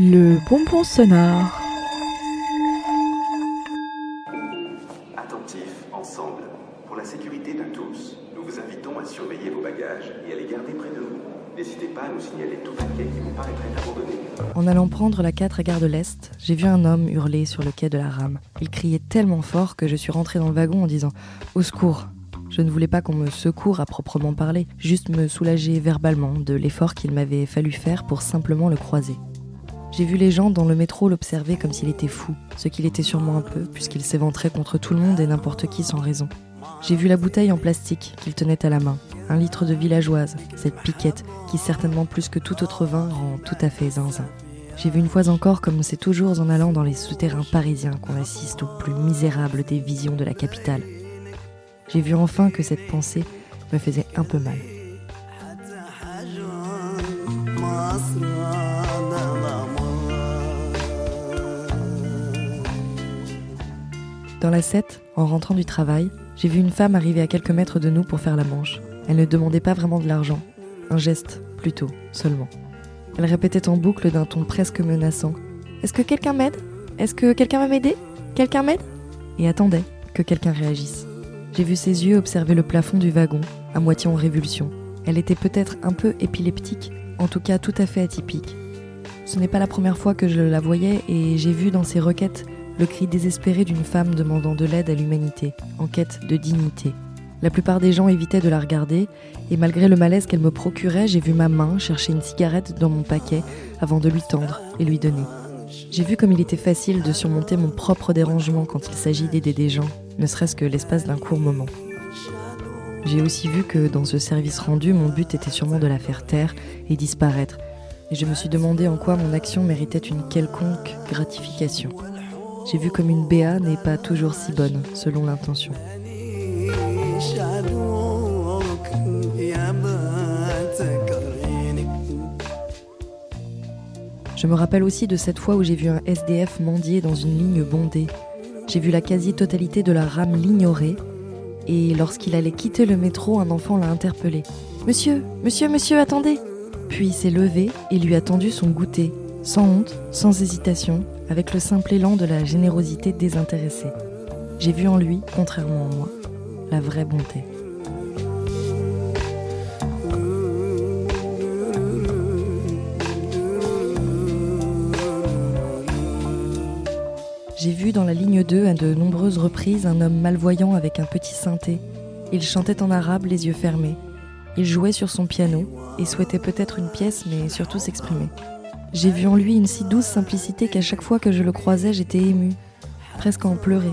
Le bonbon sonore. Attentifs ensemble. Pour la sécurité de tous, nous vous invitons à surveiller vos bagages et à les garder près de vous. N'hésitez pas à nous signaler tout paquet qui vous paraîtrait abandonné. En allant prendre la 4 à Gare de l'Est, j'ai vu un homme hurler sur le quai de la rame. Il criait tellement fort que je suis rentrée dans le wagon en disant Au secours Je ne voulais pas qu'on me secoure à proprement parler, juste me soulager verbalement de l'effort qu'il m'avait fallu faire pour simplement le croiser. J'ai vu les gens dans le métro l'observer comme s'il était fou, ce qu'il était sûrement un peu, puisqu'il s'éventrait contre tout le monde et n'importe qui sans raison. J'ai vu la bouteille en plastique qu'il tenait à la main, un litre de villageoise, cette piquette qui certainement plus que tout autre vin rend tout à fait zinzin. J'ai vu une fois encore comme c'est toujours en allant dans les souterrains parisiens qu'on assiste au plus misérable des visions de la capitale. J'ai vu enfin que cette pensée me faisait un peu mal. Dans la 7, en rentrant du travail, j'ai vu une femme arriver à quelques mètres de nous pour faire la manche. Elle ne demandait pas vraiment de l'argent, un geste, plutôt, seulement. Elle répétait en boucle d'un ton presque menaçant Est-ce que quelqu'un m'aide? Est-ce que quelqu'un va m'aider? Quelqu'un m'aide? Et attendait que quelqu'un réagisse. J'ai vu ses yeux observer le plafond du wagon, à moitié en révulsion. Elle était peut-être un peu épileptique, en tout cas tout à fait atypique. Ce n'est pas la première fois que je la voyais et j'ai vu dans ses requêtes le cri désespéré d'une femme demandant de l'aide à l'humanité, en quête de dignité. La plupart des gens évitaient de la regarder, et malgré le malaise qu'elle me procurait, j'ai vu ma main chercher une cigarette dans mon paquet avant de lui tendre et lui donner. J'ai vu comme il était facile de surmonter mon propre dérangement quand il s'agit d'aider des gens, ne serait-ce que l'espace d'un court moment. J'ai aussi vu que dans ce service rendu, mon but était sûrement de la faire taire et disparaître, et je me suis demandé en quoi mon action méritait une quelconque gratification j'ai vu comme une BA n'est pas toujours si bonne selon l'intention. Je me rappelle aussi de cette fois où j'ai vu un SDF mendier dans une ligne bondée. J'ai vu la quasi-totalité de la rame l'ignorer et lorsqu'il allait quitter le métro, un enfant l'a interpellé. Monsieur, monsieur, monsieur, attendez Puis il s'est levé et lui a tendu son goûter, sans honte, sans hésitation, avec le simple élan de la générosité désintéressée. J'ai vu en lui, contrairement à moi, la vraie bonté. J'ai vu dans la ligne 2 à de nombreuses reprises un homme malvoyant avec un petit synthé. Il chantait en arabe les yeux fermés. Il jouait sur son piano et souhaitait peut-être une pièce mais surtout s'exprimer. J'ai vu en lui une si douce simplicité qu'à chaque fois que je le croisais, j'étais émue, presque en pleurer.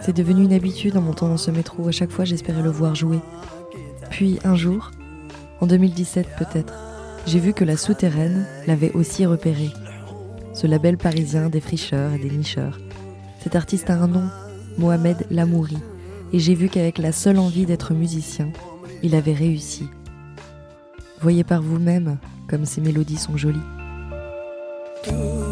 C'est devenu une habitude en montant dans ce métro, à chaque fois j'espérais le voir jouer. Puis un jour, en 2017 peut-être, j'ai vu que la souterraine l'avait aussi repéré. Ce label parisien des fricheurs et des nicheurs. Cet artiste a un nom, Mohamed Lamouri, et j'ai vu qu'avec la seule envie d'être musicien, il avait réussi. Voyez par vous-même comme ces mélodies sont jolies. do.